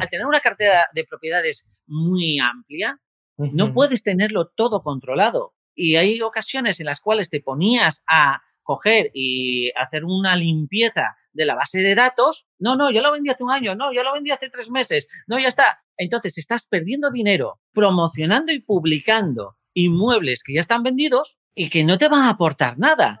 al tener una cartera de propiedades muy amplia, no puedes tenerlo todo controlado. Y hay ocasiones en las cuales te ponías a coger y hacer una limpieza de la base de datos. No, no, yo lo vendí hace un año, no, yo lo vendí hace tres meses, no, ya está. Entonces estás perdiendo dinero promocionando y publicando inmuebles que ya están vendidos y que no te van a aportar nada.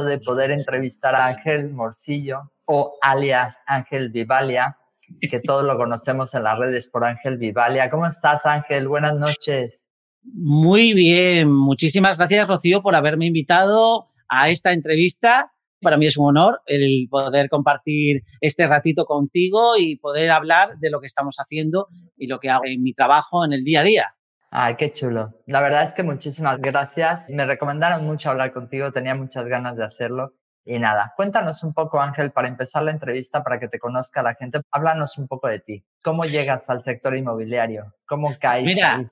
de poder entrevistar a Ángel Morcillo o alias Ángel Vivalia, que todos lo conocemos en las redes por Ángel Vivalia. ¿Cómo estás, Ángel? Buenas noches. Muy bien, muchísimas gracias, Rocío, por haberme invitado a esta entrevista. Para mí es un honor el poder compartir este ratito contigo y poder hablar de lo que estamos haciendo y lo que hago en mi trabajo en el día a día. Ay, qué chulo. La verdad es que muchísimas gracias. Me recomendaron mucho hablar contigo, tenía muchas ganas de hacerlo. Y nada, cuéntanos un poco, Ángel, para empezar la entrevista, para que te conozca la gente. Háblanos un poco de ti. ¿Cómo llegas al sector inmobiliario? ¿Cómo caes? Mira,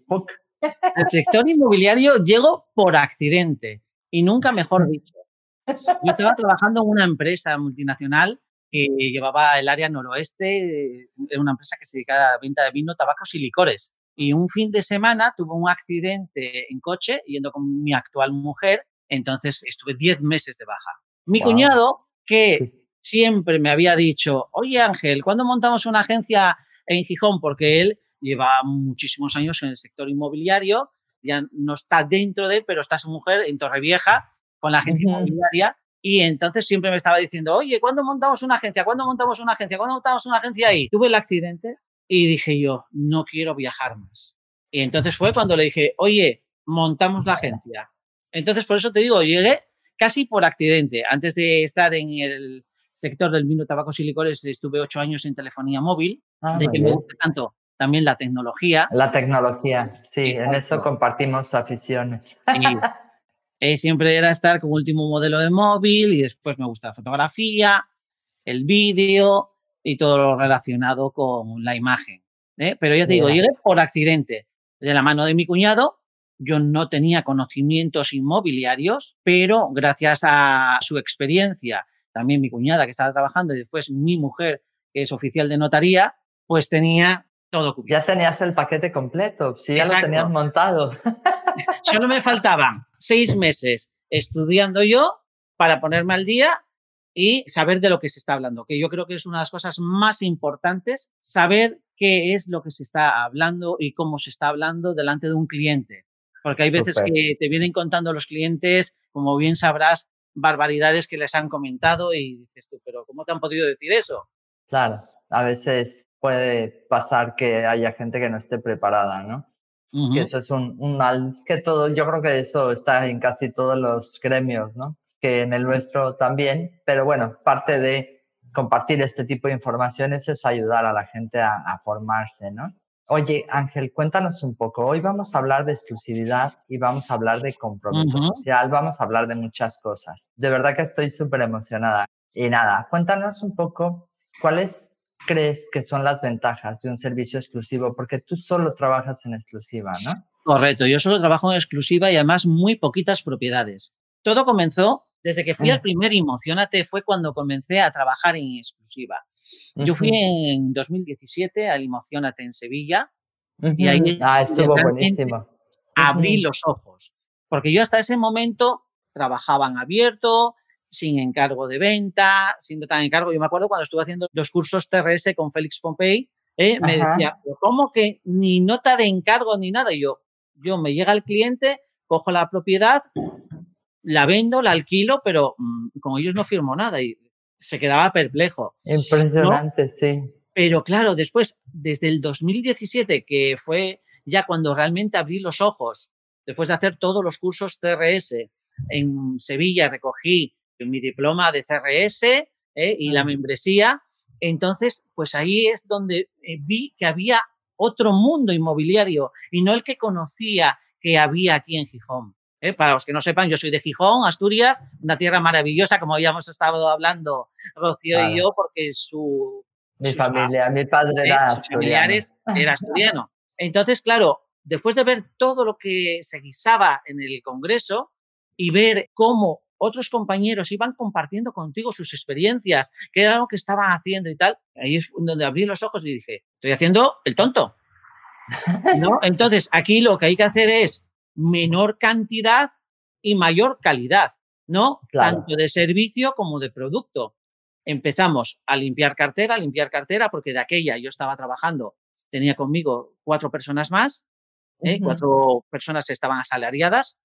al sector inmobiliario llego por accidente y nunca mejor dicho. Yo estaba trabajando en una empresa multinacional que llevaba el área noroeste, era una empresa que se dedicaba a la venta de vino, tabacos y licores. Y un fin de semana tuve un accidente en coche yendo con mi actual mujer, entonces estuve 10 meses de baja. Mi cuñado, que siempre me había dicho, oye Ángel, ¿cuándo montamos una agencia en Gijón? Porque él lleva muchísimos años en el sector inmobiliario, ya no está dentro de él, pero está su mujer en Torrevieja con la agencia inmobiliaria. Y entonces siempre me estaba diciendo, oye, ¿cuándo montamos una agencia? ¿Cuándo montamos una agencia? ¿Cuándo montamos una agencia ahí? Tuve el accidente y dije yo, no quiero viajar más. Y entonces fue cuando le dije, oye, montamos la agencia. Entonces, por eso te digo, llegué casi por accidente. Antes de estar en el sector del vino, tabacos y licores, estuve ocho años en telefonía móvil, ah, de que me gusta tanto también la tecnología. La tecnología, sí, en eso compartimos aficiones. Sí. Eh, siempre era estar con último modelo de móvil y después me gusta la fotografía, el vídeo y todo lo relacionado con la imagen. ¿eh? Pero ya te digo, llegué por accidente de la mano de mi cuñado. Yo no tenía conocimientos inmobiliarios, pero gracias a su experiencia, también mi cuñada que estaba trabajando y después mi mujer, que es oficial de notaría, pues tenía todo cubierto. Ya tenías el paquete completo, sí, ya lo tenías montado. Solo me faltaban seis meses estudiando yo para ponerme al día y saber de lo que se está hablando, que yo creo que es una de las cosas más importantes, saber qué es lo que se está hablando y cómo se está hablando delante de un cliente. Porque hay veces que te vienen contando los clientes, como bien sabrás, barbaridades que les han comentado y dices tú, pero ¿cómo te han podido decir eso? Claro, a veces puede pasar que haya gente que no esté preparada, ¿no? Que eso es un, un mal, que todo, yo creo que eso está en casi todos los gremios, ¿no? Que en el nuestro también, pero bueno, parte de compartir este tipo de informaciones es ayudar a la gente a, formarse, ¿no? Oye, Ángel, cuéntanos un poco. Hoy vamos a hablar de exclusividad y vamos a hablar de compromiso social, vamos a hablar de muchas cosas. De verdad que estoy súper emocionada. Y nada, cuéntanos un poco cuáles crees que son las ventajas de un servicio exclusivo, porque tú solo trabajas en exclusiva, ¿no? Correcto, yo solo trabajo en exclusiva y además muy poquitas propiedades. Todo comenzó desde que fui al primer Emocionate fue cuando comencé a trabajar en exclusiva. Yo fui en 2017 al Emocionate en Sevilla y ahí ah, estuvo buenísimo. abrí los ojos, porque yo hasta ese momento trabajaba en abierto, sin encargo de venta, siendo tan encargo. Yo me acuerdo cuando estuve haciendo los cursos TRS con Félix Pompey, eh, me decía, ¿cómo que ni nota de encargo ni nada? Y yo, yo me llega el cliente, cojo la propiedad, la vendo, la alquilo, pero mm, con ellos no firmo nada y se quedaba perplejo. Impresionante, sí. Pero claro, después, desde el 2017, que fue ya cuando realmente abrí los ojos, después de hacer todos los cursos CRS en Sevilla, recogí mi diploma de CRS, ¿eh? y la membresía. Entonces, pues ahí es donde eh, vi que había otro mundo inmobiliario y no el que conocía que había aquí en Gijón. ¿Eh? Para los que no sepan, yo soy de Gijón, Asturias, una tierra maravillosa, como habíamos estado hablando Rocío y yo, porque su... Mi familia, mi padre era sus familiares era asturiano. Entonces, claro, después de ver todo lo que se guisaba en el Congreso y ver cómo otros compañeros iban compartiendo contigo sus experiencias, qué era lo que estaban haciendo y tal. Ahí es donde abrí los ojos y dije, estoy haciendo el tonto. ¿No? Entonces, aquí lo que hay que hacer es menor cantidad y mayor calidad, ¿no? Tanto de servicio como de producto. Empezamos a limpiar cartera, a limpiar cartera, porque de aquella yo estaba trabajando, tenía conmigo cuatro personas más, ¿eh? cuatro personas estaban asalariadas,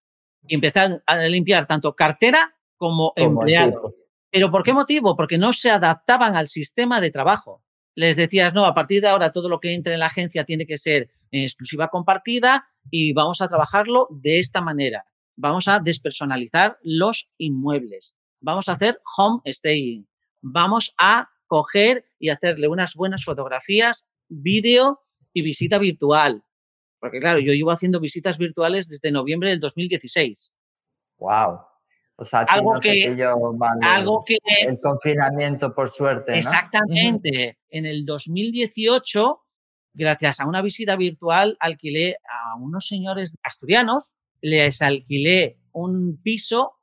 y empezaron a limpiar tanto cartera como, empleados. ¿Pero por qué motivo? Porque no se adaptaban al sistema de trabajo. Les decías, no, a partir de ahora todo lo que entre en la agencia tiene que ser en exclusiva compartida y vamos a trabajarlo de esta manera. Vamos a despersonalizar los inmuebles. Vamos a hacer home staying. Vamos a coger y hacerle unas buenas fotografías, vídeo y visita virtual. Porque claro, yo llevo haciendo visitas virtuales desde noviembre del 2016. Wow. O sea, algo, que, algo que el confinamiento por suerte. Exactamente. En el 2018, gracias a una visita virtual, alquilé a unos señores asturianos, les alquilé un piso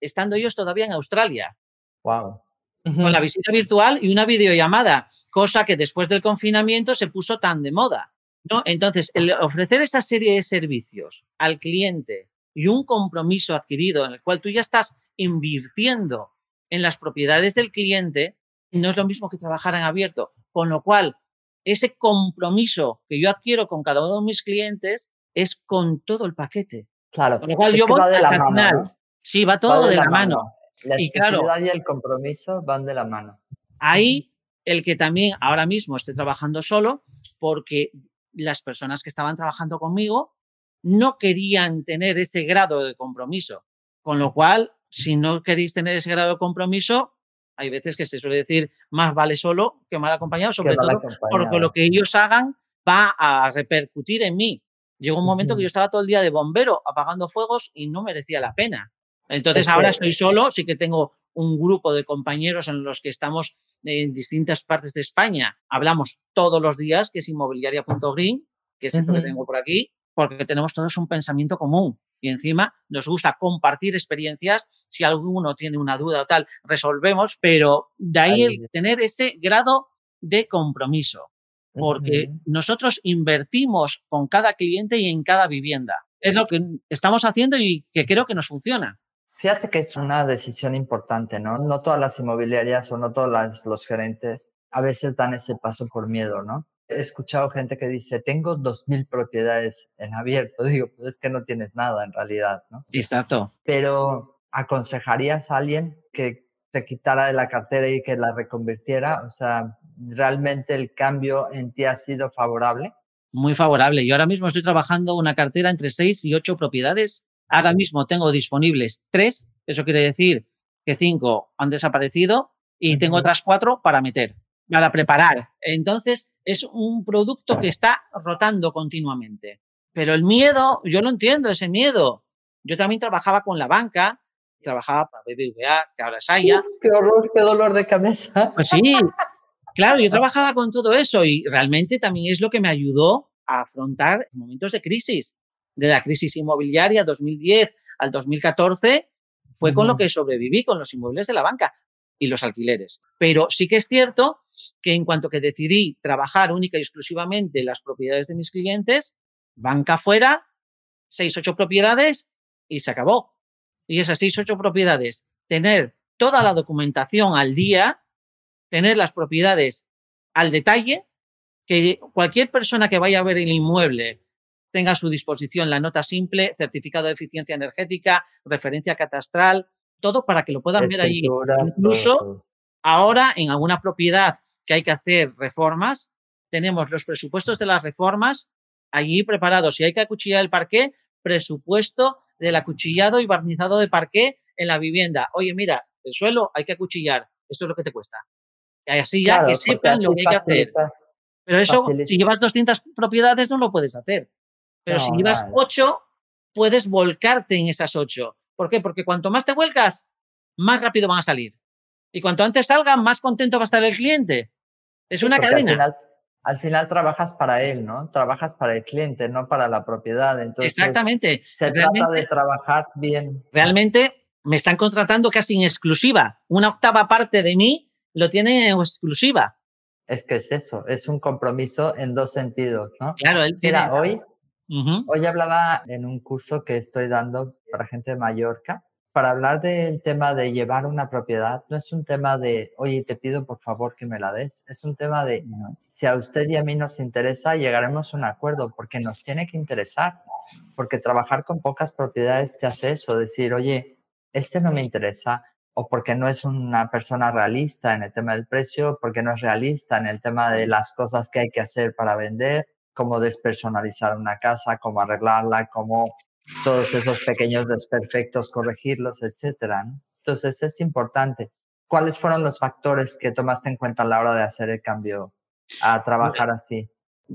estando ellos todavía en Australia. Wow. Con la visita virtual y una videollamada, cosa que después del confinamiento se puso tan de moda. ¿no? Entonces, el ofrecer esa serie de servicios al cliente y un compromiso adquirido en el cual tú ya estás invirtiendo en las propiedades del cliente, no es lo mismo que trabajar en abierto. Con lo cual, ese compromiso que yo adquiero con cada uno de mis clientes es con todo el paquete. Claro. Con lo cual yo voy hasta el final. Sí, va todo de, la, mano. La y claro, y el compromiso van de la mano. Ahí el que también ahora mismo esté trabajando solo, porque las personas que estaban trabajando conmigo no querían tener ese grado de compromiso. Con lo cual, si no queréis tener ese grado de compromiso, hay veces que se suele decir más vale solo que mal acompañado, sobre todo porque lo que ellos hagan va a repercutir en mí. Llegó un momento que yo estaba todo el día de bombero apagando fuegos y no merecía la pena. Entonces ahora estoy solo, sí que tengo un grupo de compañeros en los que estamos en distintas partes de España. Hablamos todos los días, que es inmobiliaria.green, que es esto que tengo por aquí, porque tenemos todos un pensamiento común. Y encima nos gusta compartir experiencias. Si alguno tiene una duda o tal, resolvemos, pero de ahí el tener ese grado de compromiso. Porque nosotros invertimos con cada cliente y en cada vivienda. Es lo que estamos haciendo y que creo que nos funciona. Fíjate que es una decisión importante, ¿no? No todas las inmobiliarias o no todos los gerentes a veces dan ese paso por miedo, ¿no? He escuchado gente que dice, tengo 2.000 propiedades en abierto. Digo, pues es que no tienes nada en realidad, ¿no? Exacto. Pero, ¿aconsejarías a alguien que te quitara de la cartera y que la reconvirtiera? O sea, ¿realmente el cambio en ti ha sido favorable? Muy favorable. Yo ahora mismo estoy trabajando una cartera entre 6 y 8 propiedades Ahora mismo tengo disponibles tres, eso quiere decir que cinco han desaparecido y tengo otras cuatro para meter, para preparar. Entonces, es un producto que está rotando continuamente. Pero el miedo, yo lo entiendo, ese miedo. Yo también trabajaba con la banca, trabajaba para BBVA, que ahora es Haya. qué horror, qué dolor de cabeza. Pues sí, claro, yo trabajaba con todo eso y realmente también es lo que me ayudó a afrontar momentos de crisis de la crisis inmobiliaria 2010 al 2014 fue con lo que sobreviví, con los inmuebles de la banca y los alquileres. Pero sí que es cierto que en cuanto que decidí trabajar única y exclusivamente las propiedades de mis clientes, banca fuera, seis, ocho propiedades y se acabó. Y esas seis, ocho propiedades, tener toda la documentación al día, tener las propiedades al detalle, que cualquier persona que vaya a ver el inmueble tenga a su disposición la nota simple, certificado de eficiencia energética, referencia catastral, todo para que lo puedan ver ahí. Incluso ahora en alguna propiedad que hay que hacer reformas, tenemos los presupuestos de las reformas allí preparados. Si hay que acuchillar el parqué, presupuesto del acuchillado y barnizado de parqué en la vivienda. Oye, mira, el suelo hay que acuchillar. esto es lo que te cuesta. Y así ya que sepan lo que hay que hacer. Pero eso, si llevas 200 propiedades, no lo puedes hacer. Pero si llevas 8, puedes volcarte en esas 8. ¿Por qué? Porque cuanto más te vuelcas, más rápido van a salir. Y cuanto antes salgan, más contento va a estar el cliente. Es una cadena. Al final, trabajas para él, ¿no? Trabajas para el cliente, no para la propiedad. Entonces, Exactamente. Se trata de trabajar bien. Realmente me están contratando casi en exclusiva. Una octava parte de mí lo tiene en exclusiva. Es que es eso, es un compromiso en dos sentidos, ¿no? Claro, él tiene... hoy, hoy hablaba en un curso que estoy dando para gente de Mallorca para hablar del tema de llevar una propiedad, no es un tema de, oye, te pido por favor que me la des, es un tema de, si a usted y a mí nos interesa, llegaremos a un acuerdo, porque nos tiene que interesar, porque trabajar con pocas propiedades te hace eso, decir, oye, este no me interesa, o porque no es una persona realista en el tema del precio, porque no es realista en el tema de las cosas que hay que hacer para vender, cómo despersonalizar una casa, cómo arreglarla, cómo todos esos pequeños desperfectos, corregirlos, etcétera. Entonces es importante. ¿Cuáles fueron los factores que tomaste en cuenta a la hora de hacer el cambio a trabajar así?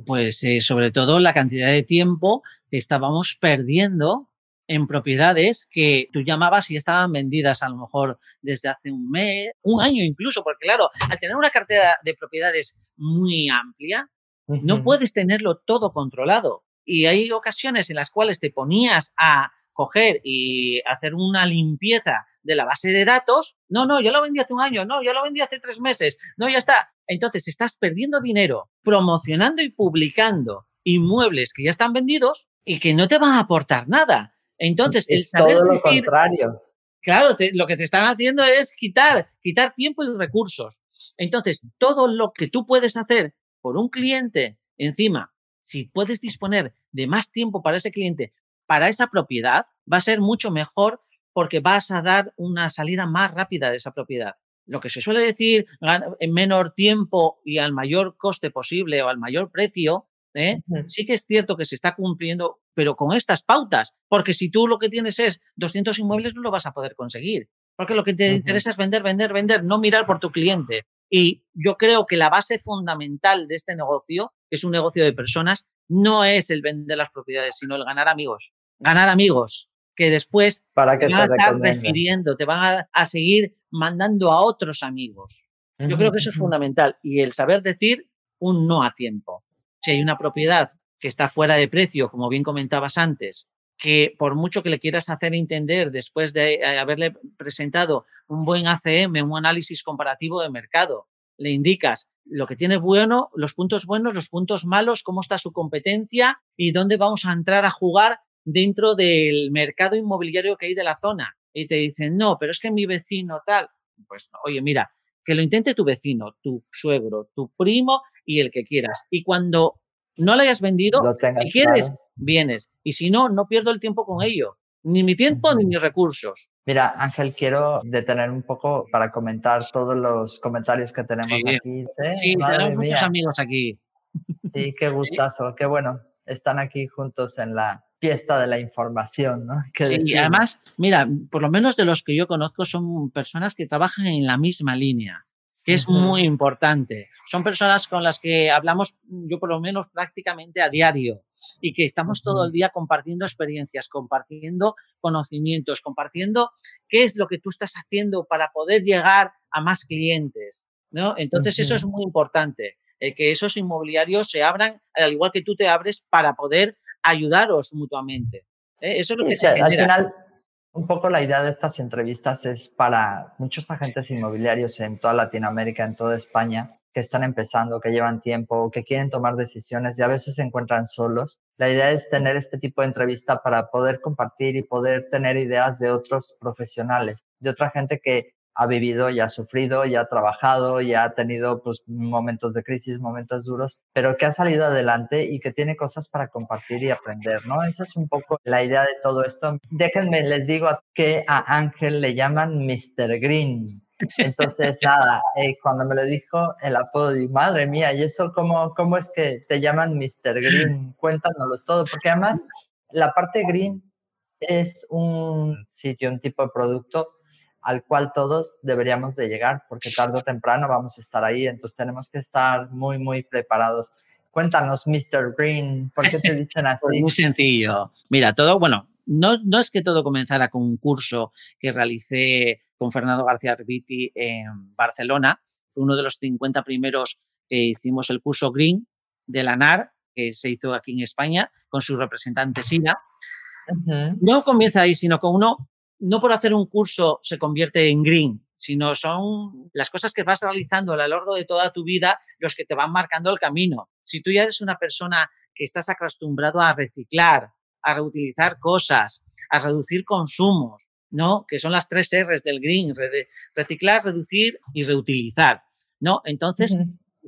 Pues eh, sobre todo la cantidad de tiempo que estábamos perdiendo en propiedades que tú llamabas y estaban vendidas a lo mejor desde hace un mes, un año incluso, porque claro, al tener una cartera de propiedades muy amplia, no puedes tenerlo todo controlado. Y hay ocasiones en las cuales te ponías a coger y hacer una limpieza de la base de datos. No, no, yo lo vendí hace un año, no, yo lo vendí hace tres meses, no, ya está. Entonces estás perdiendo dinero promocionando y publicando inmuebles que ya están vendidos y que no te van a aportar nada. Entonces, el saber todo lo decir, contrario. Claro, lo que te están haciendo es quitar, quitar tiempo y recursos. Entonces, todo lo que tú puedes hacer por un cliente encima si puedes disponer de más tiempo para ese cliente, para esa propiedad, va a ser mucho mejor porque vas a dar una salida más rápida de esa propiedad. Lo que se suele decir en menor tiempo y al mayor coste posible o al mayor precio, ¿eh? sí que es cierto que se está cumpliendo, pero con estas pautas, porque si tú lo que tienes es 200 inmuebles, no lo vas a poder conseguir. Porque lo que te interesa es vender, vender, vender, no mirar por tu cliente. Y yo creo que la base fundamental de este negocio, que es un negocio de personas, no es el vender las propiedades, sino el ganar amigos. Ganar amigos que después Para que te van a estar refiriendo, te van a, seguir mandando a otros amigos. Yo creo que eso es fundamental. Y el saber decir un no a tiempo. Si hay una propiedad que está fuera de precio, como bien comentabas antes, que por mucho que le quieras hacer entender después de eh, haberle presentado un buen ACM, un análisis comparativo de mercado, le indicas lo que tiene bueno, los puntos buenos, los puntos malos, cómo está su competencia y dónde vamos a entrar a jugar dentro del mercado inmobiliario que hay de la zona. Y te dicen, no, pero es que mi vecino tal. Pues, oye, mira, que lo intente tu vecino, tu suegro, tu primo y el que quieras. Y cuando no lo hayas vendido, si quieres, vienes. Y si no, no pierdo el tiempo con ello. Ni mi tiempo ni mis recursos. Mira, Ángel, quiero detener un poco para comentar todos los comentarios que tenemos aquí. Sí, tenemos muchos amigos aquí. Sí, qué gustazo, qué bueno. Están aquí juntos en la fiesta de la información, ¿no? sí, además, mira, por lo menos de los que yo conozco son personas que trabajan en la misma línea que es muy importante. Son personas con las que hablamos, yo por lo menos prácticamente a diario, y que estamos todo el día compartiendo experiencias, compartiendo conocimientos, compartiendo qué es lo que tú estás haciendo para poder llegar a más clientes. ¿no? Entonces, eso es muy importante. que esos inmobiliarios se abran, al igual que tú te abres, para poder ayudaros mutuamente. ¿eh? Eso es lo que se genera un poco la idea de estas entrevistas es para muchos agentes inmobiliarios en toda Latinoamérica, en toda España, que están empezando, que llevan tiempo, que quieren tomar decisiones y a veces se encuentran solos. La idea es tener este tipo de entrevista para poder compartir y poder tener ideas de otros profesionales, de otra gente que ha vivido y ha sufrido y ha trabajado y ha tenido pues, momentos de crisis, momentos duros, pero que ha salido adelante y que tiene cosas para compartir y aprender, ¿no? Esa es un poco la idea de todo esto. Déjenme, les digo que a Ángel le llaman Mr. Green. Entonces, nada, eh, cuando me lo dijo el apodo, di, madre mía, ¿y eso cómo, cómo es que te llaman Mr. Green? Cuéntanoslo todo, porque además la parte green es un sitio, un tipo de producto al cual todos deberíamos de llegar, porque tarde o temprano vamos a estar ahí, entonces tenemos que estar muy, muy preparados. Cuéntanos, Mr. Green, ¿por qué te dicen pues así? muy sencillo. Mira, todo, bueno, no, no es que todo comenzara con un curso que realicé con Fernando García Arbiti en Barcelona, fue uno de los 50 primeros que hicimos el curso Green de la NAR, que se hizo aquí en España con su representante Sina. No comienza ahí, sino con uno, no por hacer un curso se convierte en green, sino son las cosas que vas realizando a lo largo de toda tu vida los que te van marcando el camino. Si tú ya eres una persona que estás acostumbrado a reciclar, a reutilizar cosas, a reducir consumos, ¿no? Que son las tres R's del green, reciclar, reducir y reutilizar, ¿no? Entonces,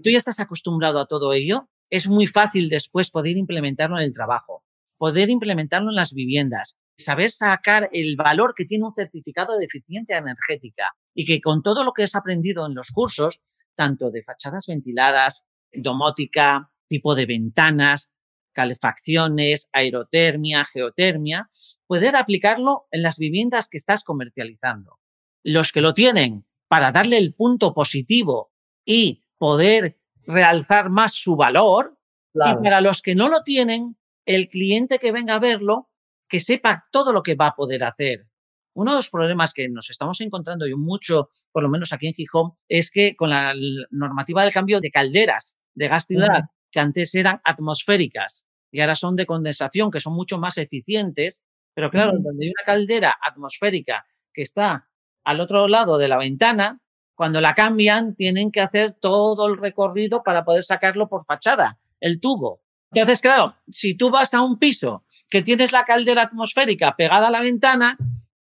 tú ya estás acostumbrado a todo ello, es muy fácil después poder implementarlo en el trabajo, poder implementarlo en las viviendas, saber sacar el valor que tiene un certificado de eficiencia energética y que con todo lo que has aprendido en los cursos, tanto de fachadas ventiladas, domótica, tipo de ventanas, calefacciones, aerotermia, geotermia, poder aplicarlo en las viviendas que estás comercializando. Los que lo tienen para darle el punto positivo y poder realzar más su valor. Y para los que no lo tienen, el cliente que venga a verlo, que sepa todo lo que va a poder hacer. Uno de los problemas que nos estamos encontrando y mucho, por lo menos aquí en Gijón, es que con la normativa del cambio de calderas de gas ciudad, que antes eran atmosféricas y ahora son de condensación, que son mucho más eficientes, pero claro, donde hay una caldera atmosférica que está al otro lado de la ventana, cuando la cambian, tienen que hacer todo el recorrido para poder sacarlo por fachada, el tubo. Entonces, claro, si tú vas a un piso que tienes la caldera atmosférica pegada a la ventana,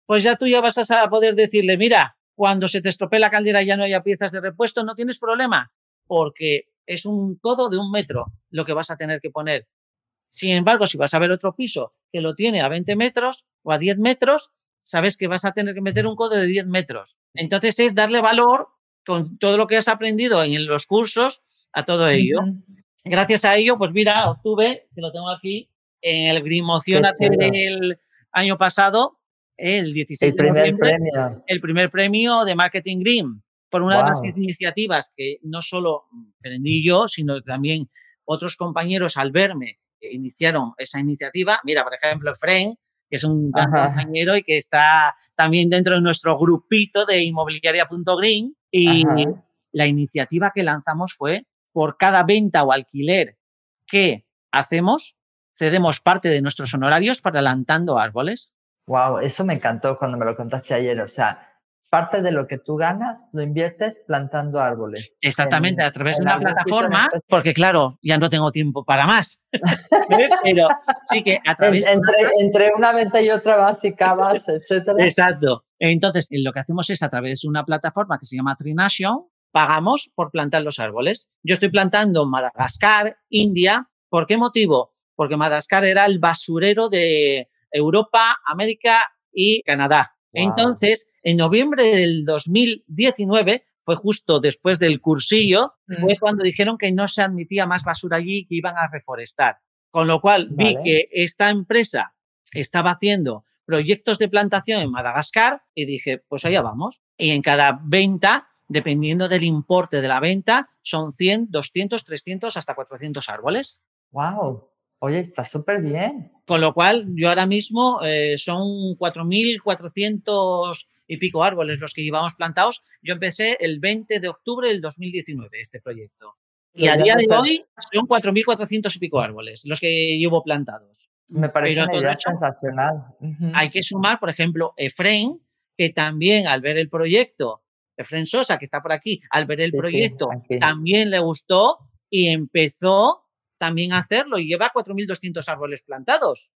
pues ya tú ya vas a poder decirle, mira, cuando se te estropee la caldera ya no haya piezas de repuesto, no tienes problema, porque es un todo de un metro lo que vas a tener que poner. Sin embargo, si vas a ver otro piso que lo tiene a 20 metros o a 10 metros, sabes que vas a tener que meter un codo de 10 metros. Entonces es darle valor con todo lo que has aprendido en los cursos a todo ello. Gracias a ello, pues mira, obtuve, que lo tengo aquí, en el Grimoción del año pasado, el 16 el primer premio. el primer premio de Marketing Green, por una de las iniciativas que no solo aprendí yo, sino también otros compañeros al verme iniciaron esa iniciativa. Mira, por ejemplo, Fren, que es un gran compañero y que está también dentro de nuestro grupito de inmobiliaria.green. Y la iniciativa que lanzamos fue por cada venta o alquiler que hacemos, cedemos parte de nuestros honorarios para plantando árboles. Wow, eso me encantó cuando me lo contaste ayer. O sea, parte de lo que tú ganas lo inviertes plantando árboles. Exactamente, a través de una plataforma, porque claro, ya no tengo tiempo para más. Pero sí que a través entre, entre una venta y otra vas y cavas, etcétera. Exacto. Entonces, lo que hacemos es a través de una plataforma que se llama Trination, pagamos por plantar los árboles. Yo estoy plantando Madagascar, India. ¿Por qué motivo? Porque Madagascar era el basurero de Europa, América y Canadá. Entonces, en noviembre del 2019, fue justo después del cursillo, fue cuando dijeron que no se admitía más basura allí, que iban a reforestar. Con lo cual vi que esta empresa estaba haciendo proyectos de plantación en Madagascar y dije, pues allá vamos. Y en cada venta, dependiendo del importe de la venta, son 100, 200, 300, hasta 400 árboles. ¡Wow! Oye, está súper bien. Con lo cual, yo ahora mismo eh, son 4.400 y pico árboles los que llevamos plantados. Yo empecé el 20 de octubre del 2019 este proyecto. Y a día de hoy son 4.400 y pico árboles los que llevo plantados. Me parece una sensacional. Hay que sumar, por ejemplo, Efraín, que también al ver el proyecto, Efraín Sosa, que está por aquí, al ver el proyecto, también le gustó y empezó también hacerlo y lleva 4.200 árboles plantados.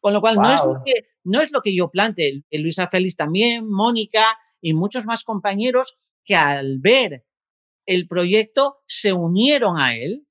Con lo cual, no, es lo que, no es lo que yo plante. Luisa Félix también, Mónica y muchos más compañeros que al ver el proyecto se unieron a él.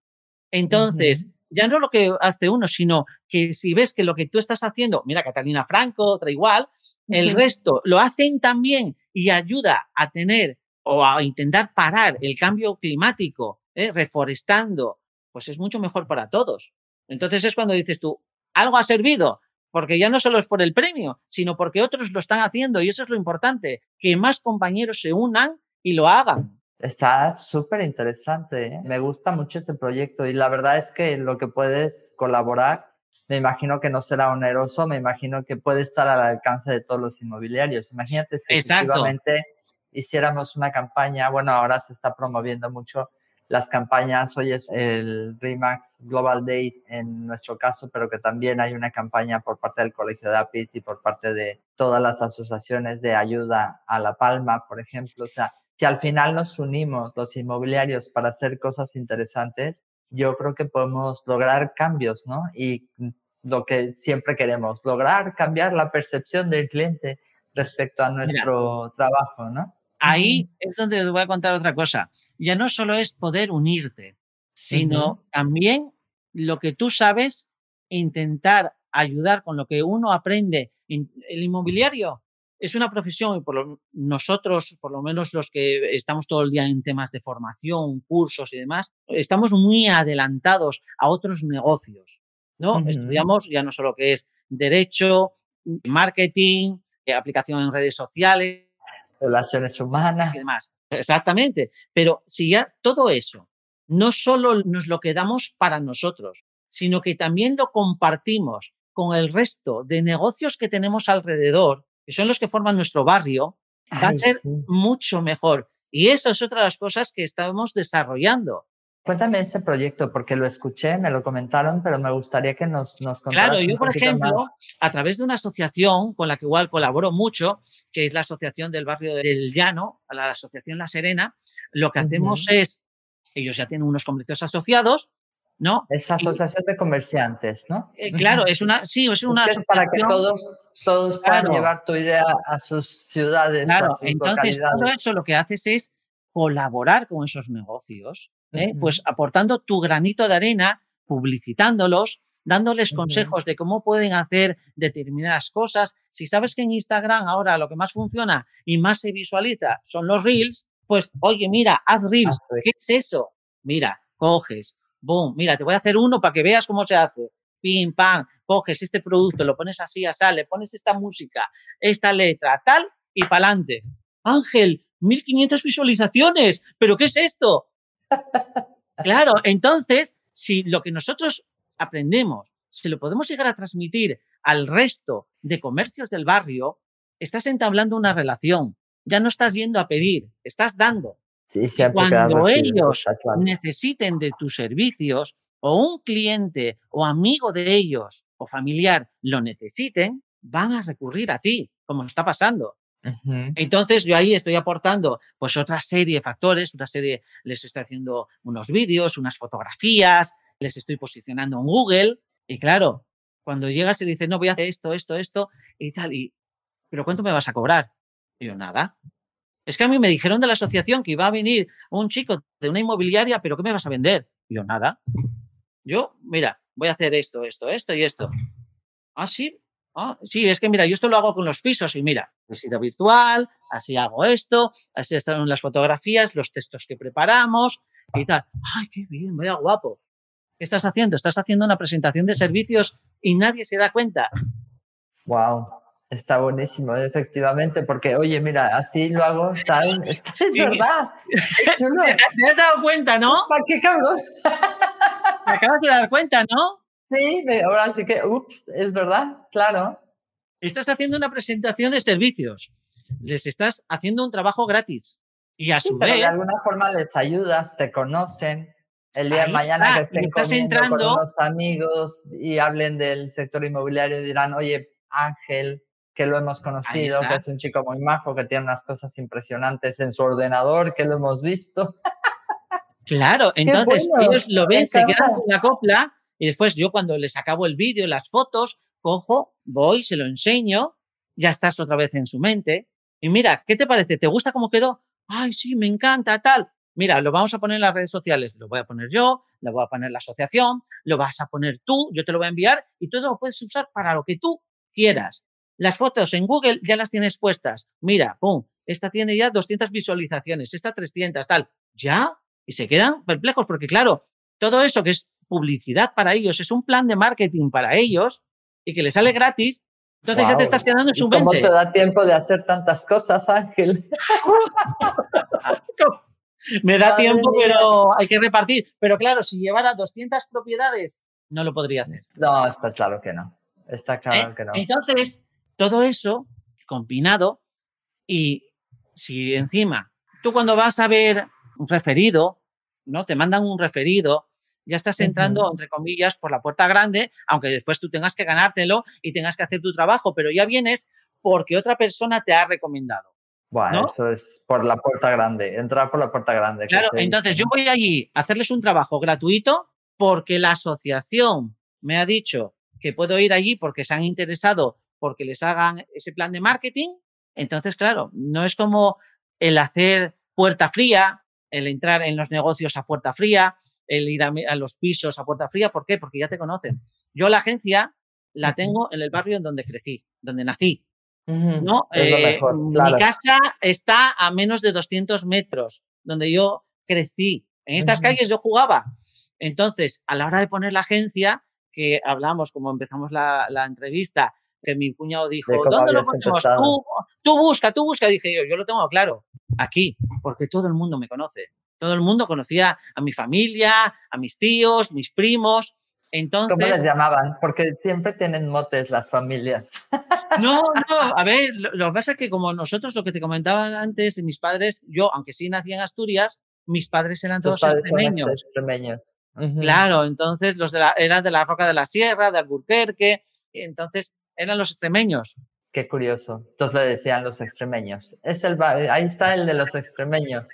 Entonces, ya no lo que hace uno, sino que si ves que lo que tú estás haciendo, mira, Catalina Franco, otra igual, el resto lo hacen también y ayuda a tener o a intentar parar el cambio climático, ¿eh? reforestando, pues es mucho mejor para todos. Entonces es cuando dices tú, ¿algo ha servido? porque ya no solo es por el premio, sino porque otros lo están haciendo y eso es lo importante, que más compañeros se unan y lo hagan. Está súper interesante, ¿eh? me gusta mucho ese proyecto y la verdad es que lo que puedes colaborar, me imagino que no será oneroso, me imagino que puede estar al alcance de todos los inmobiliarios. Imagínate si efectivamente hiciéramos una campaña, bueno, ahora se está promoviendo mucho las campañas, hoy es el REMAX Global Day en nuestro caso, pero que también hay una campaña por parte del Colegio de APIS y por parte de todas las asociaciones de ayuda a La Palma, por ejemplo. O sea, si al final nos unimos los inmobiliarios para hacer cosas interesantes, yo creo que podemos lograr cambios, ¿no? Y lo que siempre queremos, lograr cambiar la percepción del cliente respecto a nuestro trabajo, ¿no? Ahí es donde te voy a contar otra cosa. Ya no solo es poder unirte, sino también lo que tú sabes, intentar ayudar con lo que uno aprende. El inmobiliario es una profesión y por nosotros, por lo menos los que estamos todo el día en temas de formación, cursos y demás, estamos muy adelantados a otros negocios. ¿no? Estudiamos ya no solo que es derecho, marketing, eh, aplicación en redes sociales, relaciones humanas. Y demás. Exactamente. Pero si ya todo eso no solo nos lo quedamos para nosotros, sino que también lo compartimos con el resto de negocios que tenemos alrededor, que son los que forman nuestro barrio, va a ser mucho mejor. Y eso es otra de las cosas que estamos desarrollando. Cuéntame ese proyecto, porque lo escuché, me lo comentaron, pero me gustaría que nos, nos contaras. Claro, yo, por ejemplo, a través de una asociación con la que igual colaboro mucho, que es la Asociación del Barrio del Llano, la Asociación La Serena, lo que hacemos es, ellos ya tienen unos comercios asociados, ¿no? Es asociación de comerciantes, ¿no? Eh, claro, es una, sí, es una es para que todos, todos puedan llevar tu idea a sus ciudades. Claro, a sus entonces todo eso lo que haces es colaborar con esos negocios ¿eh? pues aportando tu granito de arena, publicitándolos, dándoles consejos de cómo pueden hacer determinadas cosas. Si sabes que en Instagram ahora lo que más funciona y más se visualiza son los reels, pues oye, mira, haz reels. ¿Qué es eso? Mira, coges, boom, mira, te voy a hacer uno para que veas cómo se hace. Pim, pam, coges este producto, lo pones así, así, le pones esta música, esta letra, tal, y pa'lante. Ángel, 1500 visualizaciones, ¿pero qué es esto? Claro, entonces, si lo que nosotros aprendemos se lo podemos llegar a transmitir al resto de comercios del barrio, estás entablando una relación. Ya no estás yendo a pedir, estás dando. Sí, cuando ellos necesiten de tus servicios o un cliente o amigo de ellos o familiar lo necesiten, van a recurrir a ti, como está pasando. Entonces yo ahí estoy aportando pues otra serie de factores, otra serie, les estoy haciendo unos vídeos, unas fotografías, les estoy posicionando en Google y claro, cuando llegas y le dices, no, voy a hacer esto, esto, esto y tal, y, pero ¿cuánto me vas a cobrar? Y yo, nada. Es que a mí me dijeron de la asociación que iba a venir un chico de una inmobiliaria, pero ¿qué me vas a vender? Y yo, nada. Yo, mira, voy a hacer esto, esto, esto y esto. Ah, sí, Ah, sí, es que mira, yo esto lo hago con los pisos y mira, visita virtual, así hago esto, así están las fotografías, los textos que preparamos y tal. Ay, qué bien, vaya guapo. ¿Qué estás haciendo? Estás haciendo una presentación de servicios y nadie se da cuenta. Wow, está buenísimo, efectivamente, porque oye, mira, así lo hago, tal, es verdad. ¿Te has dado cuenta, no? ¿Para qué cabrón? Te acabas de dar cuenta, ¿no? Sí, ahora sí que, ups, es verdad, claro. Estás haciendo una presentación de servicios, les estás haciendo un trabajo gratis y a su vez... de alguna forma les ayudas, te conocen. El día de mañana que estén estás entrando, con unos amigos y hablen del sector inmobiliario dirán, oye, Ángel, que lo hemos conocido, que es un chico muy majo, que tiene unas cosas impresionantes en su ordenador, que lo hemos visto. Claro, entonces ellos lo ven, se quedan con la copla y después yo cuando les acabo el vídeo, las fotos, cojo, voy, se lo enseño, ya estás otra vez en su mente. Y mira, ¿qué te parece? ¿Te gusta cómo quedó? Ay, sí, me encanta, tal. Mira, lo vamos a poner en las redes sociales. Lo voy a poner yo, lo voy a poner la asociación, lo vas a poner tú, yo te lo voy a enviar y tú lo puedes usar para lo que tú quieras. Las fotos en Google ya las tienes puestas. Mira, pum, esta tiene ya 200 visualizaciones, esta 300, tal. ¿Ya? Y se quedan perplejos porque, claro, todo eso que es publicidad para ellos, es un plan de marketing para ellos y que le sale gratis, entonces ya te estás quedando en su 20. ¿Cómo te da tiempo de hacer tantas cosas, Ángel? Me da tiempo, pero hay que repartir. Pero claro, si llevara 200 propiedades, no lo podría hacer. No, está claro que no. Está claro ¿Eh? que no. Entonces, todo eso combinado y si encima tú cuando vas a ver un referido, ¿no? Te mandan un referido, ya estás entrando, entre comillas, por la puerta grande, aunque después tú tengas que ganártelo y tengas que hacer tu trabajo, pero ya vienes porque otra persona te ha recomendado. Bueno, eso es por la puerta grande, entrar por la puerta grande. Claro, entonces yo voy allí a hacerles un trabajo gratuito porque la asociación me ha dicho que puedo ir allí porque se han interesado porque les hagan ese plan de marketing. Entonces, claro, no es como el hacer puerta fría, el entrar en los negocios a puerta fría, el ir a, los pisos a puerta fría. ¿Por qué? Porque ya te conocen. Yo la agencia la tengo en el barrio en donde crecí, donde nací. ¿no? Eh, mi casa está a menos de 200 metros, donde yo crecí. En estas calles yo jugaba. Entonces, a la hora de poner la agencia, que hablamos, como empezamos la, entrevista, que mi cuñado dijo, ¿dónde lo ponemos? Tú, busca, tú busca. Dije yo, yo lo tengo claro, aquí, porque todo el mundo me conoce. Todo el mundo conocía a mi familia, a mis tíos, mis primos. Entonces, ¿Cómo les llamaban? Porque siempre tienen motes las familias. No, no, a ver, lo, que pasa es que como nosotros, lo que te comentaba antes, mis padres, yo, aunque sí nací en Asturias, mis padres eran todos extremeños. Claro, entonces los de la, eran de la Roca de la Sierra, de Alburquerque, entonces eran los extremeños. Qué curioso. Entonces le decían los extremeños. Es el, ahí está el de los extremeños.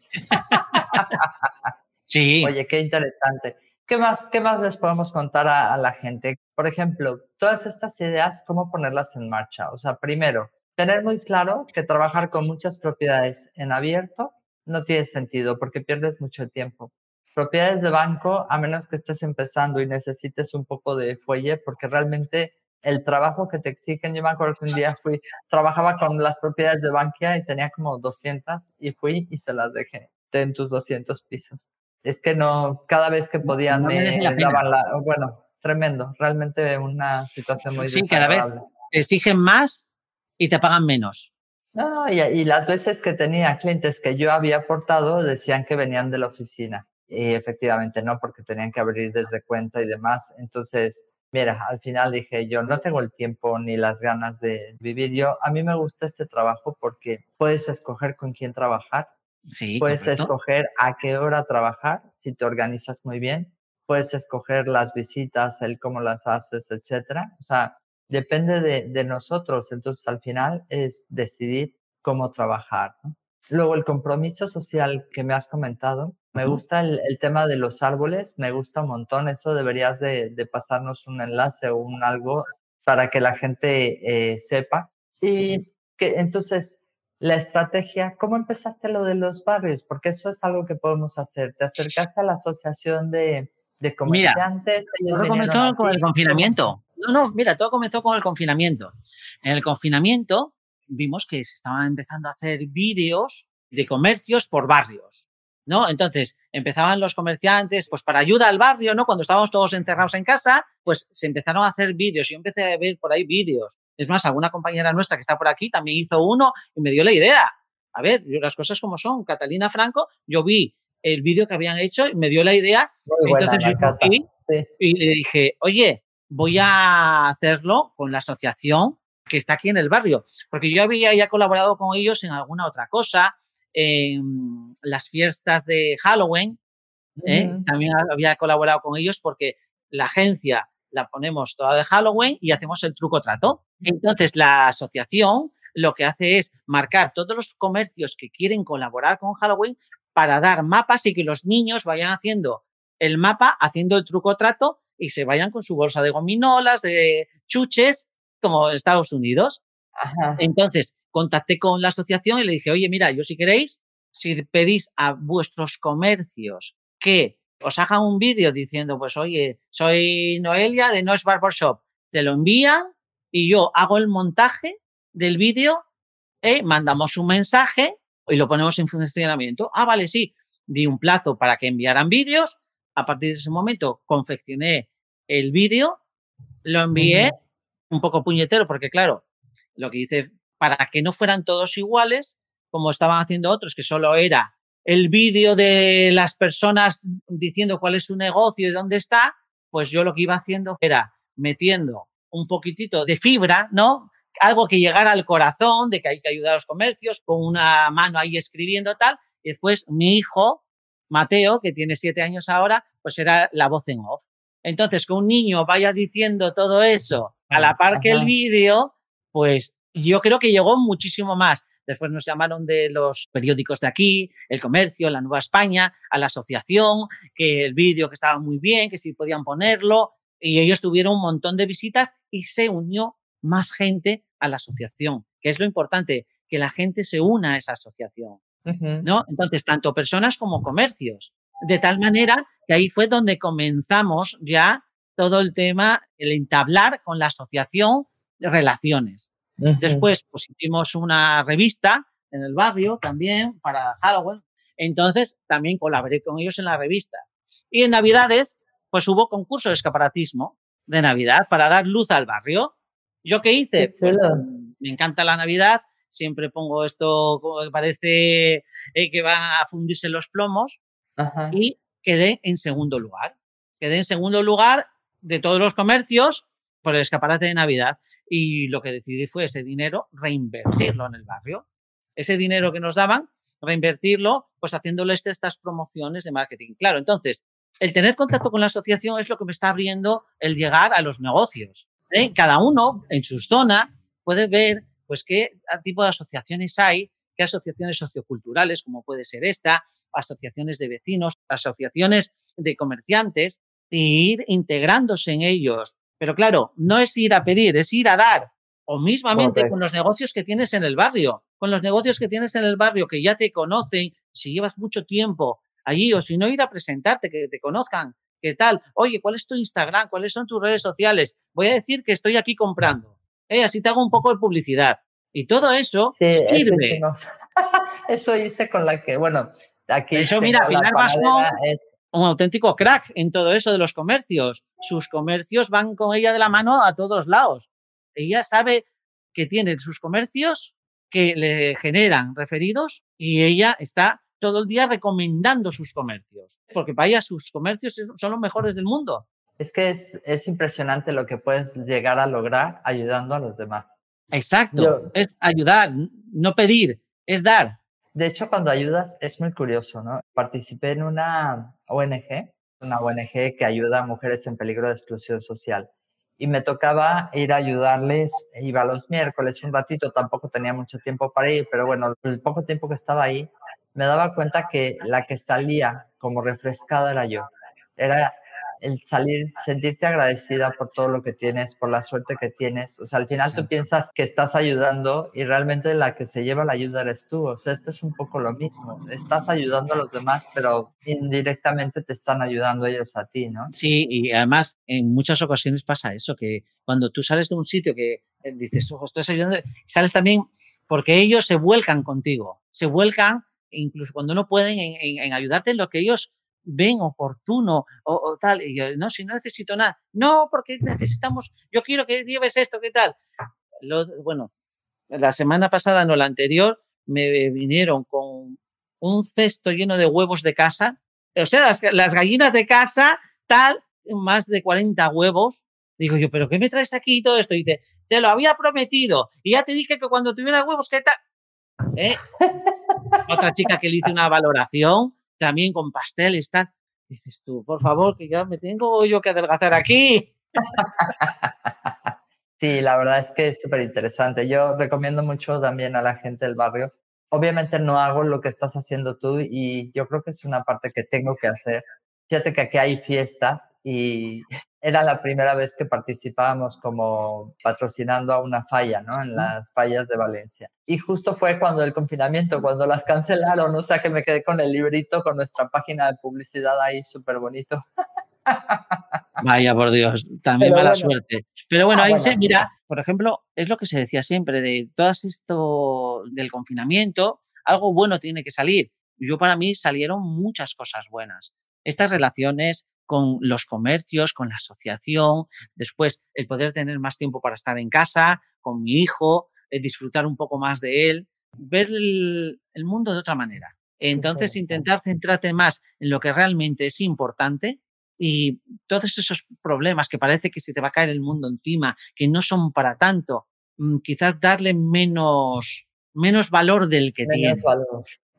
sí. Oye, qué interesante. ¿Qué más, qué más les podemos contar a, la gente? Por ejemplo, todas estas ideas, ¿cómo ponerlas en marcha? O sea, primero, tener muy claro que trabajar con muchas propiedades en abierto no tiene sentido porque pierdes mucho tiempo. Propiedades de banco, a menos que estés empezando y necesites un poco de fuelle, porque realmente el trabajo que te exigen, yo me acuerdo que un día fui, trabajaba con las propiedades de Bankia y tenía como 200 y fui y se las dejé en tus 200 pisos es que no, cada vez que podían me, daban la, bueno, tremendo, realmente una situación muy Sí, cada vez te exigen más y te pagan menos. No, y, y, las veces que tenía clientes que yo había aportado decían que venían de la oficina. Y efectivamente no, porque tenían que abrir desde cuenta y demás. Entonces, mira, al final dije, yo no tengo el tiempo ni las ganas de vivir. Yo, a mí me gusta este trabajo porque puedes escoger con quién trabajar Puedes escoger a qué hora trabajar si te organizas muy bien. Puedes escoger las visitas, el cómo las haces, etcétera. O sea, depende de, nosotros. Entonces, al final es decidir cómo trabajar. Luego, el compromiso social que me has comentado. Me gusta el, tema de los árboles, me gusta un montón. Eso deberías de, pasarnos un enlace o un algo para que la gente eh, sepa. Y que entonces la estrategia, ¿cómo empezaste lo de los barrios? Porque eso es algo que podemos hacer. ¿Te acercaste a la asociación de, de comerciantes? Mira, todo comenzó con el confinamiento. No, no, mira, todo comenzó con el confinamiento. En el confinamiento vimos que se estaban empezando a hacer vídeos de comercios por barrios. ¿No? Entonces, empezaban los comerciantes, pues para ayuda al barrio, ¿no? Cuando estábamos todos encerrados en casa, pues se empezaron a hacer vídeos. Yo empecé a ver por ahí vídeos. Es más, alguna compañera nuestra que está por aquí también hizo uno y me dio la idea. A ver, las cosas como son. Catalina Franco, yo vi el vídeo que habían hecho y me dio la idea. entonces yo y le dije, oye, voy a hacerlo con la asociación que está aquí en el barrio, porque yo había ya colaborado con ellos en alguna otra cosa, en las fiestas de Halloween. ¿eh? También había colaborado con ellos porque la agencia la ponemos toda de Halloween y hacemos el truco trato. Entonces, la asociación lo que hace es marcar todos los comercios que quieren colaborar con Halloween para dar mapas y que los niños vayan haciendo el mapa, haciendo el truco trato y se vayan con su bolsa de gominolas, de chuches, como Estados Unidos. Entonces, contacté con la asociación y le dije, oye, mira, yo si queréis, si pedís a vuestros comercios que os hagan un vídeo diciendo, pues oye, soy Noelia de Noes Barbershop, te lo envían y yo hago el montaje del vídeo, y mandamos un mensaje y lo ponemos en funcionamiento. Ah, vale, sí, di un plazo para que enviaran vídeos. A partir de ese momento confeccioné el vídeo, lo envié un poco puñetero, porque claro, lo que dice, para que no fueran todos iguales, como estaban haciendo otros, que solo era el vídeo de las personas diciendo cuál es su negocio y dónde está, pues yo lo que iba haciendo era metiendo un poquitito de fibra, ¿no? Algo que llegara al corazón, de que hay que ayudar a los comercios, con una mano ahí escribiendo tal. Y después mi hijo, Mateo, que tiene siete años ahora, pues era la voz en off. Entonces, que un niño vaya diciendo todo eso a la par que el vídeo, pues yo creo que llegó muchísimo más. Después nos llamaron de los periódicos de aquí, El Comercio, La Nueva España, a la asociación, que el vídeo que estaba muy bien, que si podían ponerlo. Y ellos tuvieron un montón de visitas y se unió más gente a la asociación, que es lo importante, que la gente se una a esa asociación. ¿no? Entonces, tanto personas como comercios. De tal manera que ahí fue donde comenzamos ya todo el tema, el entablar con la asociación relaciones. Después, pues hicimos una revista en el barrio también para Halloween. Entonces, también colaboré con ellos en la revista. Y en Navidades, pues hubo concurso de escaparatismo de Navidad para dar luz al barrio. ¿Yo qué hice? Pues, me encanta la Navidad, siempre pongo esto como que parece eh, que va a fundirse los plomos y quedé en segundo lugar. Quedé en segundo lugar de todos los comercios por el escaparate de Navidad y lo que decidí fue ese dinero reinvertirlo en el barrio. Ese dinero que nos daban, reinvertirlo, pues haciéndoles estas promociones de marketing. Claro, entonces, el tener contacto con la asociación es lo que me está abriendo el llegar a los negocios. ¿eh? Cada uno en su zona puede ver pues qué tipo de asociaciones hay, qué asociaciones socioculturales, como puede ser esta, asociaciones de vecinos, asociaciones de comerciantes, e ir integrándose en ellos, pero claro, no es ir a pedir, es ir a dar. O mismamente con los negocios que tienes en el barrio, con los negocios que tienes en el barrio que ya te conocen, si llevas mucho tiempo allí, o si no ir a presentarte, que te conozcan, ¿qué tal? Oye, ¿cuál es tu Instagram? ¿Cuáles son tus redes sociales? Voy a decir que estoy aquí comprando. Eh, así te hago un poco de publicidad. Y todo eso sirve. Eso, hice con la que, bueno, aquí. Eso, mira, Pilar Vasco un auténtico crack en todo eso de los comercios. Sus comercios van con ella de la mano a todos lados. Ella sabe que tiene sus comercios que le generan referidos y ella está todo el día recomendando sus comercios, porque para ella sus comercios son los mejores del mundo. Es que es, es impresionante lo que puedes llegar a lograr ayudando a los demás. Exacto, es ayudar, no pedir, es dar. De hecho, cuando ayudas es muy curioso, ¿no? Participé en una ONG, una ONG que ayuda a mujeres en peligro de exclusión social. Y me tocaba ir a ayudarles, iba los miércoles un ratito, tampoco tenía mucho tiempo para ir, pero bueno, el poco tiempo que estaba ahí, me daba cuenta que la que salía como refrescada era yo. Era el salir, sentirte agradecida por todo lo que tienes, por la suerte que tienes. O sea, al final tú piensas que estás ayudando y realmente la que se lleva la ayuda eres tú. O sea, esto es un poco lo mismo. Estás ayudando a los demás, pero indirectamente te están ayudando ellos a ti, ¿no? Sí, y además en muchas ocasiones pasa eso, que cuando tú sales de un sitio que eh, dices, ojo, estás ayudando, sales también porque ellos se vuelcan contigo, se vuelcan incluso cuando no pueden en, en ayudarte en lo que ellos ven oportuno o, tal. Y yo, no, si no necesito nada. No, porque necesitamos, yo quiero que lleves esto, ¿qué tal? bueno, la semana pasada, no la anterior, me vinieron con un cesto lleno de huevos de casa. O sea, las, gallinas de casa, tal, más de 40 huevos. Digo yo, ¿pero qué me traes aquí y todo esto? Y dice, te lo había prometido. Y ya te dije que cuando tuviera huevos, ¿qué tal? ¿Eh? Otra chica que le hice una valoración también con pasteles, tal. Dices tú, por favor, que ya me tengo yo que adelgazar aquí. Sí, la verdad es que es súper interesante. Yo recomiendo mucho también a la gente del barrio. Obviamente no hago lo que estás haciendo tú y yo creo que es una parte que tengo que hacer Fíjate que aquí hay fiestas y era la primera vez que participábamos como patrocinando a una falla, ¿no? En las fallas de Valencia. Y justo fue cuando el confinamiento, cuando las cancelaron, o sea que me quedé con el librito, con nuestra página de publicidad ahí súper bonito. Vaya, por Dios, también mala suerte. Pero bueno, ah, ahí se mira, por ejemplo, es lo que se decía siempre de todo esto del confinamiento, algo bueno tiene que salir. Yo para mí salieron muchas cosas buenas estas relaciones con los comercios, con la asociación, después el poder tener más tiempo para estar en casa, con mi hijo, el disfrutar un poco más de él, ver el, mundo de otra manera. Entonces, intentar centrarte más en lo que realmente es importante y todos esos problemas que parece que se te va a caer el mundo encima, que no son para tanto, mm, quizás darle menos, menos valor del que tiene.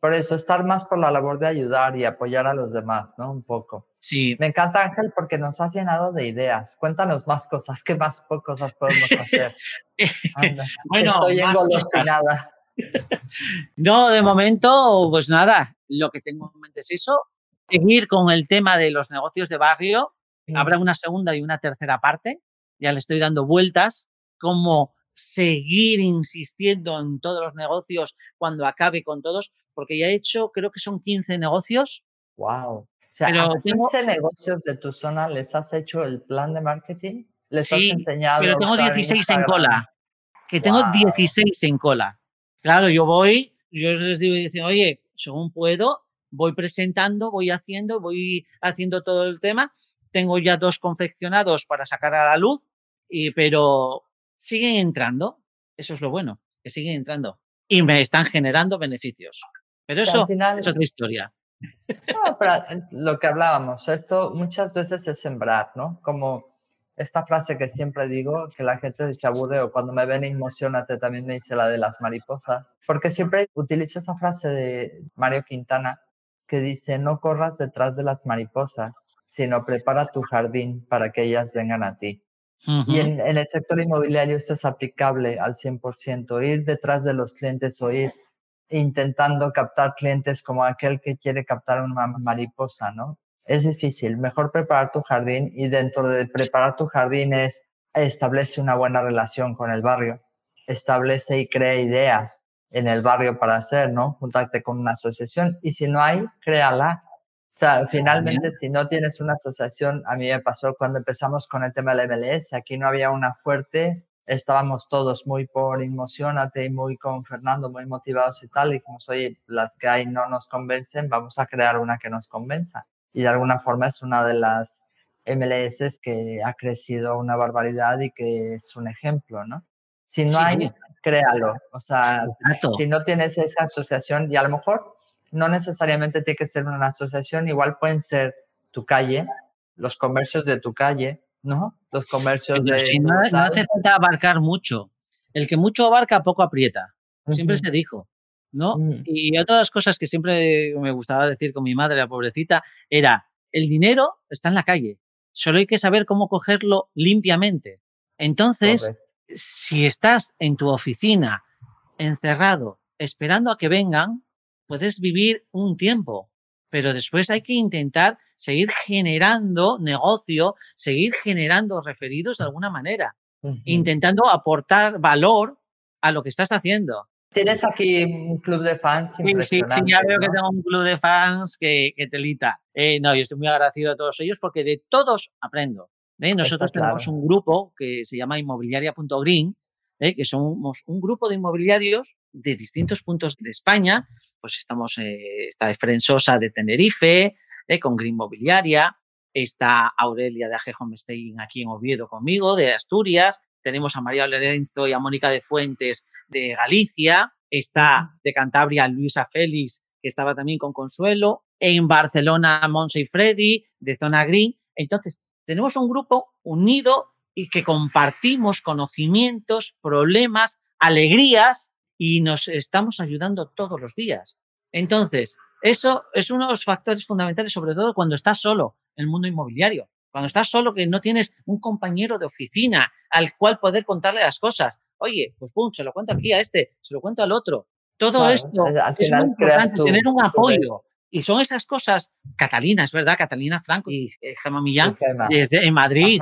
Por eso, estar más por la labor de ayudar y apoyar a los demás, ¿no? Un poco. Sí. Me encanta, Ángel, porque nos has llenado de ideas. Cuéntanos más cosas. ¿Qué más cosas podemos hacer? bueno, estoy engolosinada. no, de momento, pues nada. Lo que tengo en mente es eso. Seguir con el tema de los negocios de barrio. Habrá una segunda y una tercera parte. Ya le estoy dando vueltas. Como seguir insistiendo en todos los negocios cuando acabe con todos, porque ya he hecho, creo que son 15 negocios. ¡Wow! O sea, pero a 15 negocios de tu zona les has hecho el plan de marketing? ¿Les has enseñado? Pero tengo 16 en cola. Que tengo 16 en cola. Claro, yo voy, yo les digo, diciendo, oye, según puedo, voy presentando, voy haciendo, voy haciendo todo el tema. Tengo ya dos confeccionados para sacar a la luz, y, pero siguen entrando. Eso es lo bueno, que siguen entrando. Y me están generando beneficios. Pero eso es otra historia. No, eh, lo que hablábamos, esto muchas veces es sembrar, ¿no? Como esta frase que siempre digo, que la gente se aburre o cuando me ven emocionate, también me dice la de las mariposas, porque siempre utilizo esa frase de Mario Quintana que dice, no corras detrás de las mariposas, sino prepara tu jardín para que ellas vengan a ti. Y en, el sector inmobiliario esto es aplicable al 100%, ir detrás de los clientes o ir intentando captar clientes como aquel que quiere captar una mariposa, ¿no? Es difícil, mejor preparar tu jardín y dentro de preparar tu jardín es establece una buena relación con el barrio, establece y crea ideas en el barrio para hacer, ¿no? Juntarte con una asociación y si no hay, créala o sea, finalmente, si no tienes una asociación, a mí me pasó cuando empezamos con el tema del MLS, aquí no había una fuerte, estábamos todos muy por emocionate y muy con Fernando, muy motivados y tal, y dijimos, oye, las que hay no nos convencen, vamos a crear una que nos convenza. Y de alguna forma es una de las MLS que ha crecido una barbaridad y que es un ejemplo, ¿no? Si no hay, créalo. O sea, si no tienes esa asociación, y a lo mejor no necesariamente tiene que ser una asociación, igual pueden ser tu calle, los comercios de tu calle, ¿no? Los comercios de... no, hace falta abarcar mucho. El que mucho abarca, poco aprieta. Siempre se dijo, ¿no? Mm. Y otras cosas que siempre me gustaba decir con mi madre, la pobrecita, era, el dinero está en la calle, solo hay que saber cómo cogerlo limpiamente. Entonces, si estás en tu oficina encerrado, esperando a que vengan, puedes vivir un tiempo, pero después hay que intentar seguir generando negocio, seguir generando referidos de alguna manera, intentando aportar valor a lo que estás haciendo. Tienes aquí un club de fans. Sí, sí, sí, ya veo que tengo un club de fans que, que telita. Eh, no, yo estoy muy agradecido a todos ellos porque de todos aprendo. ¿eh? Nosotros tenemos un grupo que se llama inmobiliaria.green, ¿eh? que somos un grupo de inmobiliarios de distintos puntos de España. Pues estamos, eh, está Efren Sosa de Tenerife, ¿eh? con Green Mobiliaria, está Aurelia de AG Homestein aquí en Oviedo conmigo, de Asturias, tenemos a María Lorenzo y a Mónica de Fuentes de Galicia, está de Cantabria Luisa Félix, que estaba también con Consuelo, en Barcelona Monse y Freddy, de Zona Green. Entonces, tenemos un grupo unido y que compartimos conocimientos, problemas, alegrías y nos estamos ayudando todos los días. Entonces, eso es uno de los factores fundamentales, sobre todo cuando estás solo en el mundo inmobiliario. Cuando estás solo, que no tienes un compañero de oficina al cual poder contarle las cosas. Oye, pues pum, se lo cuento aquí a este, se lo cuento al otro. Todo esto es muy importante, tener un apoyo. Y son esas cosas, Catalina, es verdad, Catalina Franco y eh, Gemma Millán, desde en Madrid,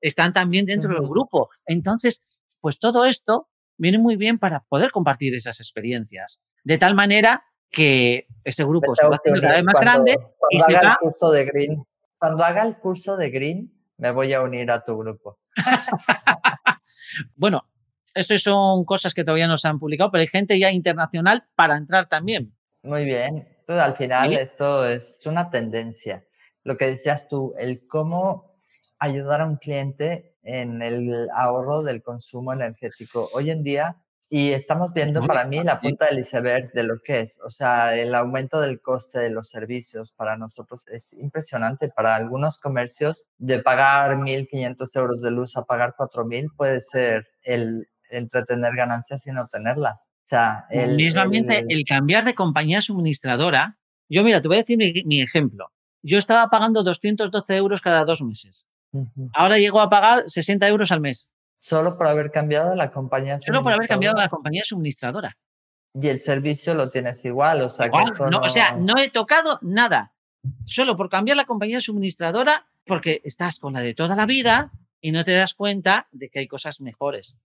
están también dentro del grupo. Entonces, pues todo esto viene muy bien para poder compartir esas experiencias. De tal manera que este grupo se va haciendo cada vez más grande y se va... El curso de Green, cuando haga el curso de Green, me voy a unir a tu grupo. bueno, estas son cosas que todavía no se han publicado, pero hay gente ya internacional para entrar también. Muy bien. al final esto es una tendencia. lo que decías tú, el cómo ayudar a un cliente en el ahorro del consumo energético. Hoy en día, y estamos viendo para mí la punta del iceberg de lo que es, o sea, el aumento del coste de los servicios para nosotros es impresionante. Para algunos comercios, de pagar 1.500 euros de luz a pagar 4.000 puede ser el entretener ganancias y no tenerlas. O sea, el, Mismamente, el, cambiar de compañía suministradora, yo mira, te voy a decir mi, ejemplo. Yo estaba pagando 212 euros cada dos meses. Ahora llego a pagar 60 euros al mes. Solo por haber cambiado la compañía Solo por haber cambiado la compañía suministradora. Y el servicio lo tienes igual, o sea, no, o sea, no he tocado nada. Solo por cambiar la compañía suministradora, porque estás con la de toda la vida y no te das cuenta de que hay cosas mejores.